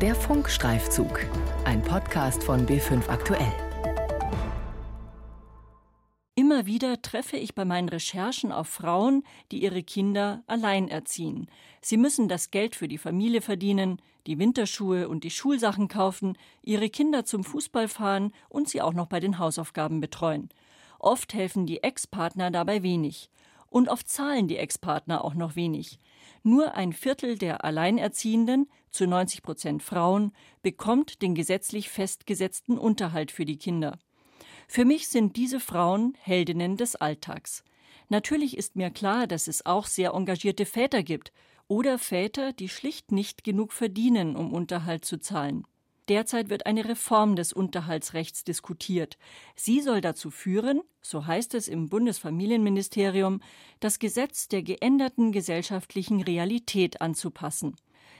Der Funkstreifzug, ein Podcast von B5 Aktuell. Immer wieder treffe ich bei meinen Recherchen auf Frauen, die ihre Kinder allein erziehen. Sie müssen das Geld für die Familie verdienen, die Winterschuhe und die Schulsachen kaufen, ihre Kinder zum Fußball fahren und sie auch noch bei den Hausaufgaben betreuen. Oft helfen die Ex-Partner dabei wenig. Und oft zahlen die Ex-Partner auch noch wenig. Nur ein Viertel der Alleinerziehenden, zu 90 Prozent Frauen, bekommt den gesetzlich festgesetzten Unterhalt für die Kinder. Für mich sind diese Frauen Heldinnen des Alltags. Natürlich ist mir klar, dass es auch sehr engagierte Väter gibt oder Väter, die schlicht nicht genug verdienen, um Unterhalt zu zahlen. Derzeit wird eine Reform des Unterhaltsrechts diskutiert. Sie soll dazu führen, so heißt es im Bundesfamilienministerium, das Gesetz der geänderten gesellschaftlichen Realität anzupassen.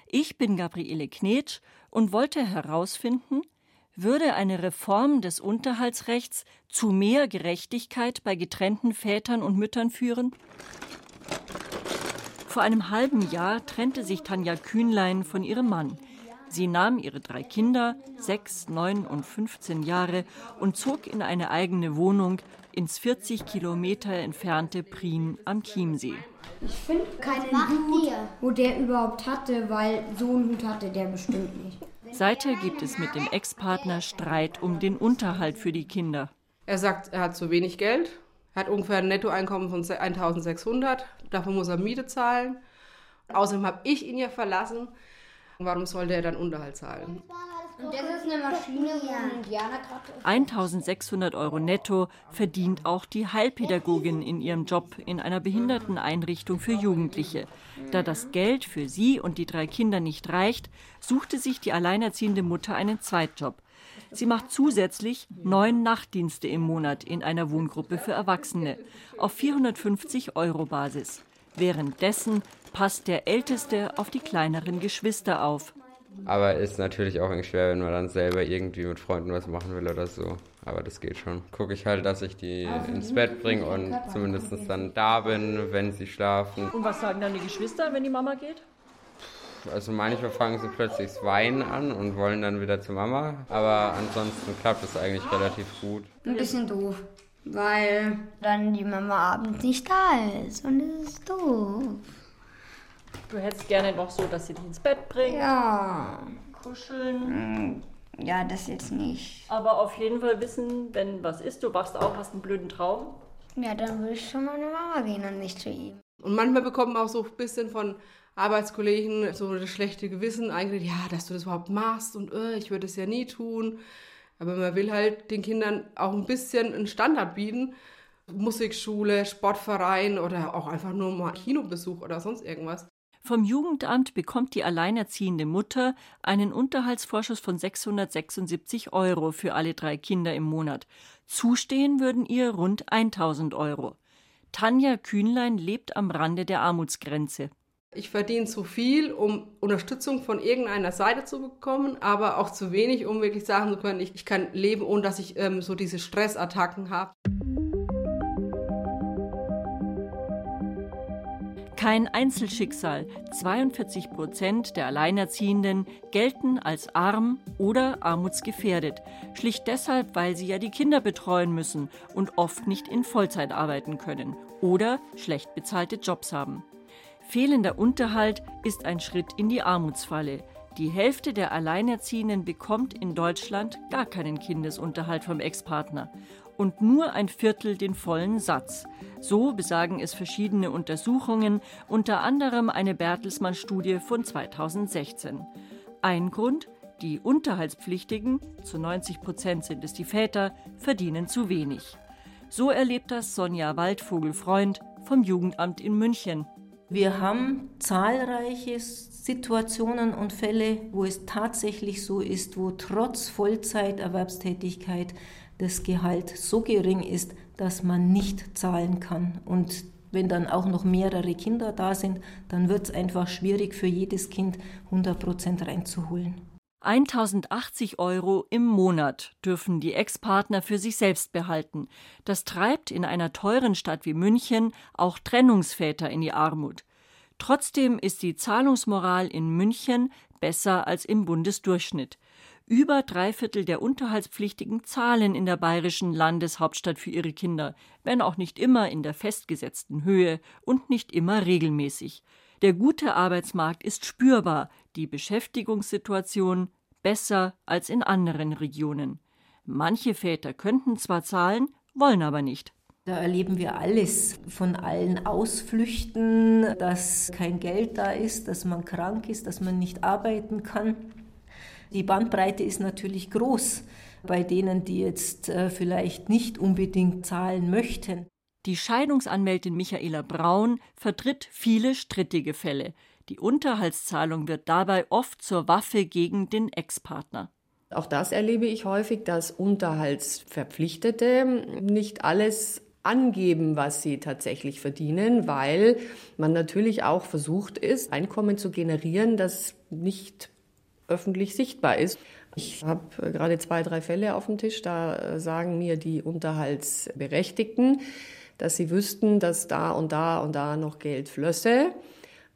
Ich bin Gabriele Knetsch und wollte herausfinden, würde eine Reform des Unterhaltsrechts zu mehr Gerechtigkeit bei getrennten Vätern und Müttern führen? Vor einem halben Jahr trennte sich Tanja Kühnlein von ihrem Mann. Sie nahm ihre drei Kinder, sechs, neun und 15 Jahre, und zog in eine eigene Wohnung ins 40 Kilometer entfernte Prien am Chiemsee. Ich finde keinen Hut, wo der überhaupt hatte, weil so einen Hut hatte der bestimmt nicht. Seither gibt es mit dem Ex-Partner Streit um den Unterhalt für die Kinder. Er sagt, er hat zu wenig Geld. Er hat ungefähr ein Nettoeinkommen von 1600. Davon muss er Miete zahlen. Außerdem habe ich ihn ja verlassen. Warum sollte er dann Unterhalt zahlen? Und das ist eine Maschine, wo ein Indianer gerade 1600 Euro netto verdient auch die Heilpädagogin in ihrem Job in einer Behinderteneinrichtung für Jugendliche. Da das Geld für sie und die drei Kinder nicht reicht, suchte sich die alleinerziehende Mutter einen Zweitjob. Sie macht zusätzlich neun Nachtdienste im Monat in einer Wohngruppe für Erwachsene auf 450 Euro Basis. Währenddessen passt der Älteste auf die kleineren Geschwister auf. Aber ist natürlich auch irgendwie schwer, wenn man dann selber irgendwie mit Freunden was machen will oder so. Aber das geht schon. Gucke ich halt, dass ich die ins Bett bringe und zumindest dann da bin, wenn sie schlafen. Und was sagen dann die Geschwister, wenn die Mama geht? Also manchmal fangen sie plötzlich das Weinen an und wollen dann wieder zur Mama. Aber ansonsten klappt es eigentlich relativ gut. Ein bisschen doof, weil dann die Mama abends nicht da ist und das ist doof. Du hättest gerne noch so, dass sie dich ins Bett bringt, Ja, kuscheln. ja, das jetzt nicht. Aber auf jeden Fall wissen, wenn was ist, du wachst auf, hast einen blöden Traum. Ja, dann würde ich schon meine Mama gehen und nicht zu ihm. Und manchmal bekommt man auch so ein bisschen von Arbeitskollegen so das schlechte Gewissen eingeredet, ja, dass du das überhaupt machst und äh, ich würde es ja nie tun. Aber man will halt den Kindern auch ein bisschen einen Standard bieten. Musikschule, Sportverein oder auch einfach nur mal Kinobesuch oder sonst irgendwas. Vom Jugendamt bekommt die alleinerziehende Mutter einen Unterhaltsvorschuss von 676 Euro für alle drei Kinder im Monat. Zustehen würden ihr rund 1000 Euro. Tanja Kühnlein lebt am Rande der Armutsgrenze. Ich verdiene zu viel, um Unterstützung von irgendeiner Seite zu bekommen, aber auch zu wenig, um wirklich sagen zu können, ich, ich kann leben, ohne dass ich ähm, so diese Stressattacken habe. Kein Einzelschicksal. 42 Prozent der Alleinerziehenden gelten als arm oder armutsgefährdet. Schlicht deshalb, weil sie ja die Kinder betreuen müssen und oft nicht in Vollzeit arbeiten können oder schlecht bezahlte Jobs haben. Fehlender Unterhalt ist ein Schritt in die Armutsfalle. Die Hälfte der Alleinerziehenden bekommt in Deutschland gar keinen Kindesunterhalt vom Ex-Partner und nur ein Viertel den vollen Satz. So besagen es verschiedene Untersuchungen, unter anderem eine Bertelsmann-Studie von 2016. Ein Grund, die Unterhaltspflichtigen, zu 90 Prozent sind es die Väter, verdienen zu wenig. So erlebt das Sonja Waldvogel-Freund vom Jugendamt in München. Wir haben zahlreiche Situationen und Fälle, wo es tatsächlich so ist, wo trotz Vollzeiterwerbstätigkeit das Gehalt so gering ist, dass man nicht zahlen kann. Und wenn dann auch noch mehrere Kinder da sind, dann wird es einfach schwierig für jedes Kind 100 Prozent reinzuholen. 1080 Euro im Monat dürfen die Ex-Partner für sich selbst behalten. Das treibt in einer teuren Stadt wie München auch Trennungsväter in die Armut. Trotzdem ist die Zahlungsmoral in München besser als im Bundesdurchschnitt. Über drei Viertel der Unterhaltspflichtigen zahlen in der bayerischen Landeshauptstadt für ihre Kinder, wenn auch nicht immer in der festgesetzten Höhe und nicht immer regelmäßig. Der gute Arbeitsmarkt ist spürbar, die Beschäftigungssituation besser als in anderen Regionen. Manche Väter könnten zwar zahlen, wollen aber nicht. Da erleben wir alles von allen Ausflüchten, dass kein Geld da ist, dass man krank ist, dass man nicht arbeiten kann. Die Bandbreite ist natürlich groß bei denen, die jetzt äh, vielleicht nicht unbedingt zahlen möchten. Die Scheidungsanwältin Michaela Braun vertritt viele strittige Fälle. Die Unterhaltszahlung wird dabei oft zur Waffe gegen den Ex-Partner. Auch das erlebe ich häufig, dass Unterhaltsverpflichtete nicht alles angeben, was sie tatsächlich verdienen, weil man natürlich auch versucht ist, Einkommen zu generieren, das nicht öffentlich sichtbar ist. Ich habe gerade zwei, drei Fälle auf dem Tisch, da sagen mir die Unterhaltsberechtigten, dass sie wüssten, dass da und da und da noch Geld flösse.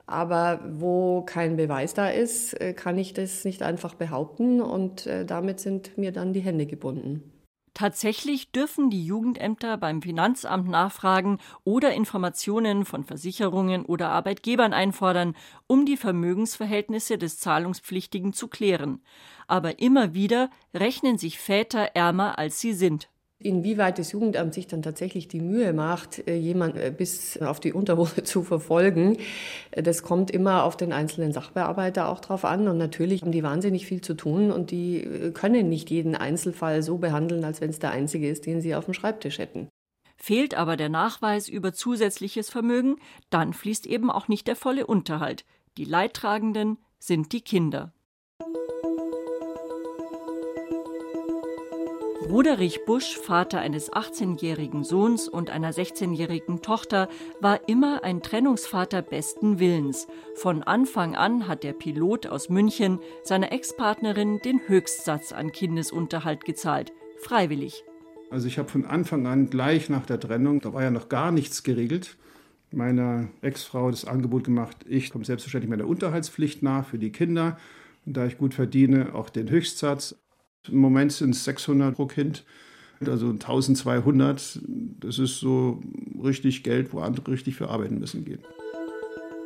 Aber wo kein Beweis da ist, kann ich das nicht einfach behaupten und äh, damit sind mir dann die Hände gebunden. Tatsächlich dürfen die Jugendämter beim Finanzamt nachfragen oder Informationen von Versicherungen oder Arbeitgebern einfordern, um die Vermögensverhältnisse des Zahlungspflichtigen zu klären. Aber immer wieder rechnen sich Väter ärmer, als sie sind. Inwieweit das Jugendamt sich dann tatsächlich die Mühe macht, äh, jemand äh, bis auf die Unterhose zu verfolgen, äh, das kommt immer auf den einzelnen Sachbearbeiter auch drauf an. Und natürlich haben die wahnsinnig viel zu tun und die können nicht jeden Einzelfall so behandeln, als wenn es der einzige ist, den sie auf dem Schreibtisch hätten. Fehlt aber der Nachweis über zusätzliches Vermögen, dann fließt eben auch nicht der volle Unterhalt. Die Leidtragenden sind die Kinder. Roderich Busch, Vater eines 18-jährigen Sohns und einer 16-jährigen Tochter, war immer ein Trennungsvater besten Willens. Von Anfang an hat der Pilot aus München seiner Ex-Partnerin den Höchstsatz an Kindesunterhalt gezahlt. Freiwillig. Also ich habe von Anfang an gleich nach der Trennung, da war ja noch gar nichts geregelt, meiner Ex-Frau das Angebot gemacht, ich komme selbstverständlich meiner Unterhaltspflicht nach für die Kinder. Und da ich gut verdiene, auch den Höchstsatz. Im Moment sind es 600 pro Kind, also 1200. Das ist so richtig Geld, wo andere richtig für arbeiten müssen gehen.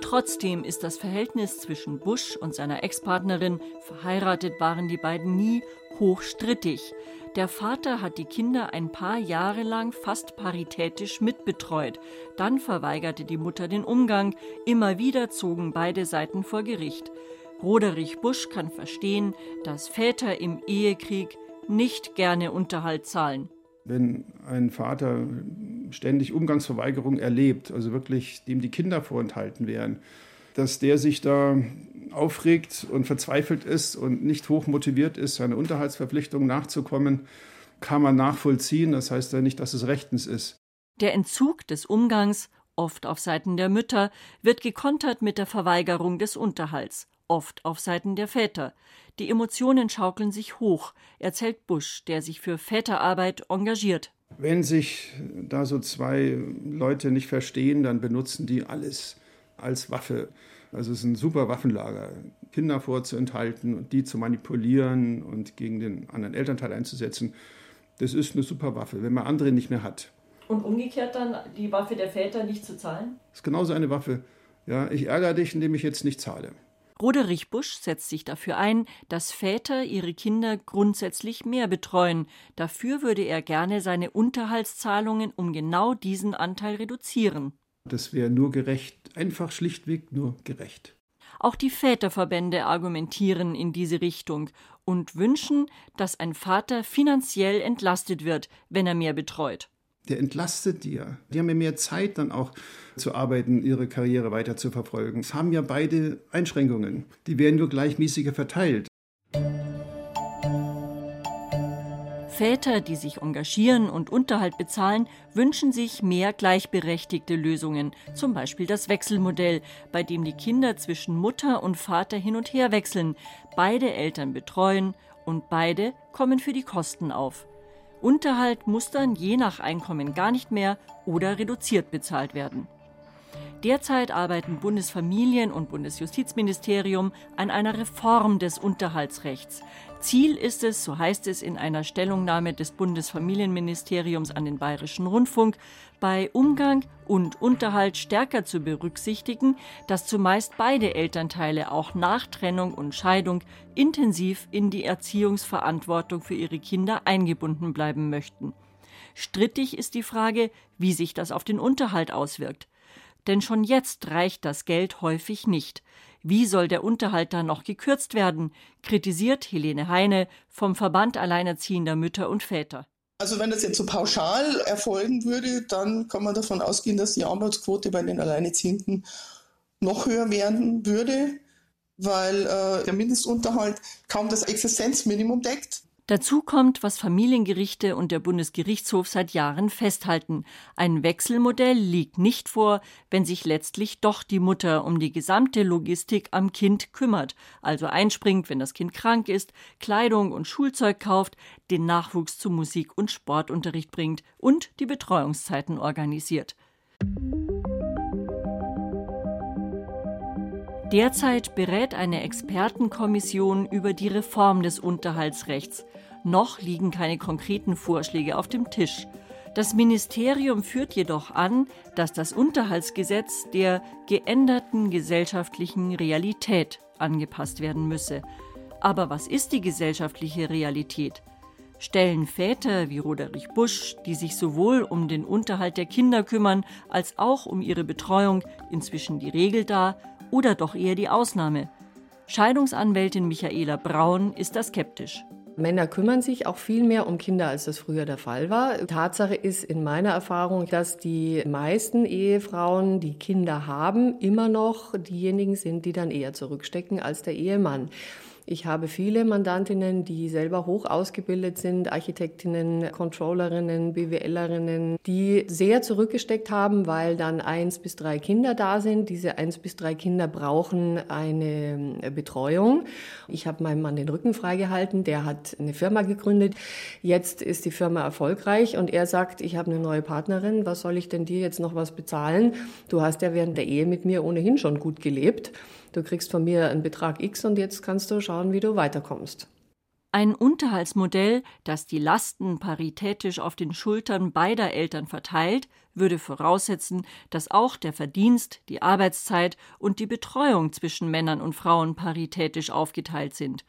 Trotzdem ist das Verhältnis zwischen Bush und seiner Ex-Partnerin, verheiratet waren die beiden nie, hochstrittig. Der Vater hat die Kinder ein paar Jahre lang fast paritätisch mitbetreut. Dann verweigerte die Mutter den Umgang. Immer wieder zogen beide Seiten vor Gericht. Roderich Busch kann verstehen, dass Väter im Ehekrieg nicht gerne Unterhalt zahlen. Wenn ein Vater ständig Umgangsverweigerung erlebt, also wirklich dem die Kinder vorenthalten werden, dass der sich da aufregt und verzweifelt ist und nicht hoch motiviert ist, seiner Unterhaltsverpflichtung nachzukommen, kann man nachvollziehen. Das heißt ja nicht, dass es rechtens ist. Der Entzug des Umgangs, oft auf Seiten der Mütter, wird gekontert mit der Verweigerung des Unterhalts oft auf Seiten der Väter. Die Emotionen schaukeln sich hoch, erzählt Busch, der sich für Väterarbeit engagiert. Wenn sich da so zwei Leute nicht verstehen, dann benutzen die alles als Waffe. Also es ist ein super Waffenlager, Kinder vorzuenthalten und die zu manipulieren und gegen den anderen Elternteil einzusetzen. Das ist eine super Waffe, wenn man andere nicht mehr hat. Und umgekehrt dann die Waffe der Väter nicht zu zahlen? Das ist genauso eine Waffe. Ja, ich ärgere dich, indem ich jetzt nicht zahle. Roderich Busch setzt sich dafür ein, dass Väter ihre Kinder grundsätzlich mehr betreuen. Dafür würde er gerne seine Unterhaltszahlungen um genau diesen Anteil reduzieren. Das wäre nur gerecht, einfach schlichtweg nur gerecht. Auch die Väterverbände argumentieren in diese Richtung und wünschen, dass ein Vater finanziell entlastet wird, wenn er mehr betreut der entlastet ja. Die haben ja mehr Zeit dann auch zu arbeiten, ihre Karriere weiter zu verfolgen. Es haben ja beide Einschränkungen. Die werden nur gleichmäßiger verteilt. Väter, die sich engagieren und Unterhalt bezahlen, wünschen sich mehr gleichberechtigte Lösungen, zum Beispiel das Wechselmodell, bei dem die Kinder zwischen Mutter und Vater hin und her wechseln, beide Eltern betreuen und beide kommen für die Kosten auf. Unterhalt muss dann je nach Einkommen gar nicht mehr oder reduziert bezahlt werden. Derzeit arbeiten Bundesfamilien- und Bundesjustizministerium an einer Reform des Unterhaltsrechts. Ziel ist es, so heißt es in einer Stellungnahme des Bundesfamilienministeriums an den Bayerischen Rundfunk, bei Umgang und Unterhalt stärker zu berücksichtigen, dass zumeist beide Elternteile auch nach Trennung und Scheidung intensiv in die Erziehungsverantwortung für ihre Kinder eingebunden bleiben möchten. Strittig ist die Frage, wie sich das auf den Unterhalt auswirkt. Denn schon jetzt reicht das Geld häufig nicht. Wie soll der Unterhalt dann noch gekürzt werden? kritisiert Helene Heine vom Verband Alleinerziehender Mütter und Väter. Also wenn das jetzt so pauschal erfolgen würde, dann kann man davon ausgehen, dass die Armutsquote bei den Alleinerziehenden noch höher werden würde, weil äh, der Mindestunterhalt kaum das Existenzminimum deckt. Dazu kommt, was Familiengerichte und der Bundesgerichtshof seit Jahren festhalten. Ein Wechselmodell liegt nicht vor, wenn sich letztlich doch die Mutter um die gesamte Logistik am Kind kümmert, also einspringt, wenn das Kind krank ist, Kleidung und Schulzeug kauft, den Nachwuchs zu Musik- und Sportunterricht bringt und die Betreuungszeiten organisiert. Derzeit berät eine Expertenkommission über die Reform des Unterhaltsrechts. Noch liegen keine konkreten Vorschläge auf dem Tisch. Das Ministerium führt jedoch an, dass das Unterhaltsgesetz der geänderten gesellschaftlichen Realität angepasst werden müsse. Aber was ist die gesellschaftliche Realität? Stellen Väter wie Roderich Busch, die sich sowohl um den Unterhalt der Kinder kümmern als auch um ihre Betreuung, inzwischen die Regel dar oder doch eher die Ausnahme? Scheidungsanwältin Michaela Braun ist da skeptisch. Männer kümmern sich auch viel mehr um Kinder, als das früher der Fall war. Tatsache ist in meiner Erfahrung, dass die meisten Ehefrauen, die Kinder haben, immer noch diejenigen sind, die dann eher zurückstecken als der Ehemann. Ich habe viele Mandantinnen, die selber hoch ausgebildet sind, Architektinnen, Controllerinnen, BWLerinnen, die sehr zurückgesteckt haben, weil dann eins bis drei Kinder da sind. Diese eins bis drei Kinder brauchen eine äh, Betreuung. Ich habe meinem Mann den Rücken freigehalten, der hat eine Firma gegründet. Jetzt ist die Firma erfolgreich und er sagt, ich habe eine neue Partnerin, was soll ich denn dir jetzt noch was bezahlen? Du hast ja während der Ehe mit mir ohnehin schon gut gelebt. Du kriegst von mir einen Betrag X und jetzt kannst du schauen, wie du weiterkommst. Ein Unterhaltsmodell, das die Lasten paritätisch auf den Schultern beider Eltern verteilt, würde voraussetzen, dass auch der Verdienst, die Arbeitszeit und die Betreuung zwischen Männern und Frauen paritätisch aufgeteilt sind.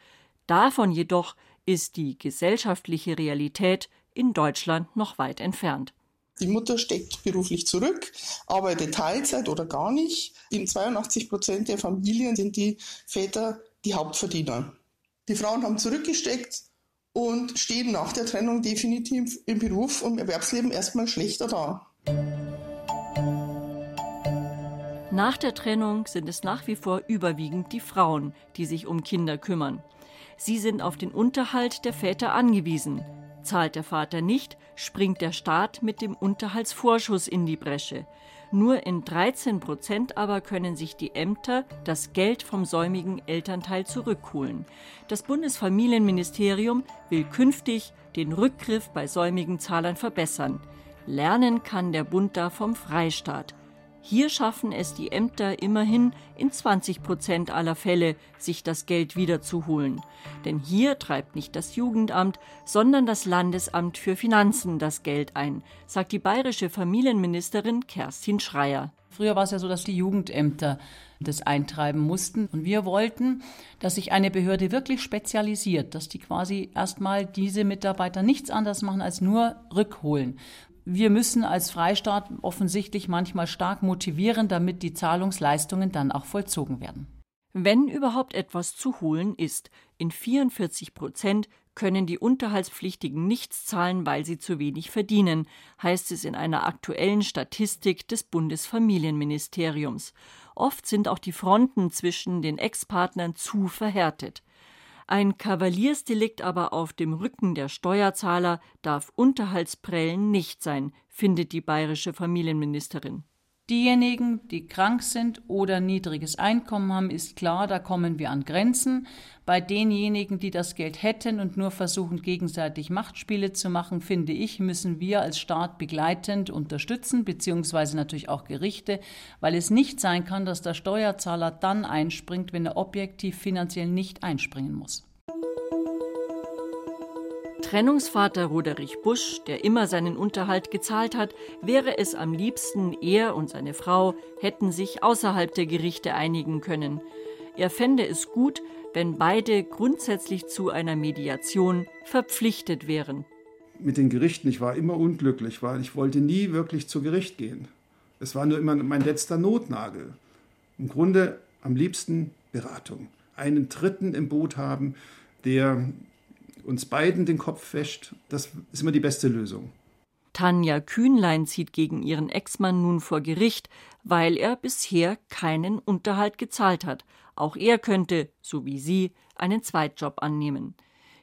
Davon jedoch ist die gesellschaftliche Realität in Deutschland noch weit entfernt. Die Mutter steckt beruflich zurück, arbeitet Teilzeit oder gar nicht. In 82 Prozent der Familien sind die Väter die Hauptverdiener. Die Frauen haben zurückgesteckt und stehen nach der Trennung definitiv im Beruf und im Erwerbsleben erstmal schlechter da. Nach der Trennung sind es nach wie vor überwiegend die Frauen, die sich um Kinder kümmern. Sie sind auf den Unterhalt der Väter angewiesen. Zahlt der Vater nicht, springt der Staat mit dem Unterhaltsvorschuss in die Bresche. Nur in 13 Prozent aber können sich die Ämter das Geld vom säumigen Elternteil zurückholen. Das Bundesfamilienministerium will künftig den Rückgriff bei säumigen Zahlern verbessern. Lernen kann der Bund da vom Freistaat. Hier schaffen es die Ämter immerhin in 20 Prozent aller Fälle, sich das Geld wiederzuholen. Denn hier treibt nicht das Jugendamt, sondern das Landesamt für Finanzen das Geld ein, sagt die bayerische Familienministerin Kerstin Schreier. Früher war es ja so, dass die Jugendämter das eintreiben mussten. Und wir wollten, dass sich eine Behörde wirklich spezialisiert, dass die quasi erstmal diese Mitarbeiter nichts anderes machen als nur rückholen. Wir müssen als Freistaat offensichtlich manchmal stark motivieren, damit die Zahlungsleistungen dann auch vollzogen werden. Wenn überhaupt etwas zu holen ist, in 44 Prozent können die Unterhaltspflichtigen nichts zahlen, weil sie zu wenig verdienen, heißt es in einer aktuellen Statistik des Bundesfamilienministeriums. Oft sind auch die Fronten zwischen den Ex-Partnern zu verhärtet. Ein Kavaliersdelikt aber auf dem Rücken der Steuerzahler darf Unterhaltsprellen nicht sein, findet die bayerische Familienministerin. Diejenigen, die krank sind oder niedriges Einkommen haben, ist klar, da kommen wir an Grenzen. Bei denjenigen, die das Geld hätten und nur versuchen, gegenseitig Machtspiele zu machen, finde ich, müssen wir als Staat begleitend unterstützen, beziehungsweise natürlich auch Gerichte, weil es nicht sein kann, dass der Steuerzahler dann einspringt, wenn er objektiv finanziell nicht einspringen muss. Trennungsvater Roderich Busch, der immer seinen Unterhalt gezahlt hat, wäre es am liebsten, er und seine Frau hätten sich außerhalb der Gerichte einigen können. Er fände es gut, wenn beide grundsätzlich zu einer Mediation verpflichtet wären. Mit den Gerichten, ich war immer unglücklich, weil ich wollte nie wirklich zu Gericht gehen. Es war nur immer mein letzter Notnagel. Im Grunde am liebsten Beratung. Einen Dritten im Boot haben, der uns beiden den Kopf wäscht, das ist immer die beste Lösung. Tanja Kühnlein zieht gegen ihren Ex-Mann nun vor Gericht, weil er bisher keinen Unterhalt gezahlt hat. Auch er könnte, so wie sie, einen Zweitjob annehmen.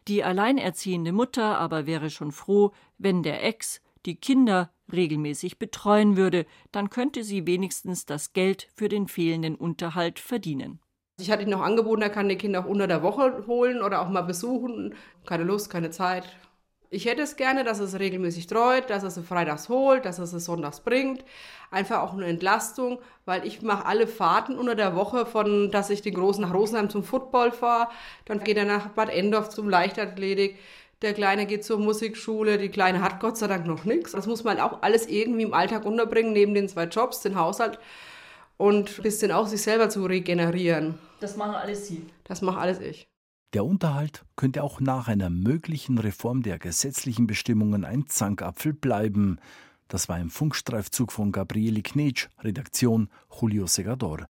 Die alleinerziehende Mutter aber wäre schon froh, wenn der Ex die Kinder regelmäßig betreuen würde, dann könnte sie wenigstens das Geld für den fehlenden Unterhalt verdienen. Ich hatte ihn noch angeboten, er kann die Kinder auch unter der Woche holen oder auch mal besuchen. Keine Lust, keine Zeit. Ich hätte es gerne, dass er es regelmäßig treut, dass er es freitags holt, dass er es sonntags bringt. Einfach auch eine Entlastung, weil ich mache alle Fahrten unter der Woche, von dass ich den Großen nach Rosenheim zum Football fahre, dann geht er nach Bad Endorf zum Leichtathletik. Der Kleine geht zur Musikschule, die Kleine hat Gott sei Dank noch nichts. Das muss man auch alles irgendwie im Alltag unterbringen, neben den zwei Jobs, den Haushalt und ein bisschen auch sich selber zu regenerieren. Das machen alles Sie. Das mache alles ich. Der Unterhalt könnte auch nach einer möglichen Reform der gesetzlichen Bestimmungen ein Zankapfel bleiben. Das war ein Funkstreifzug von Gabriele Knetsch, Redaktion Julio Segador.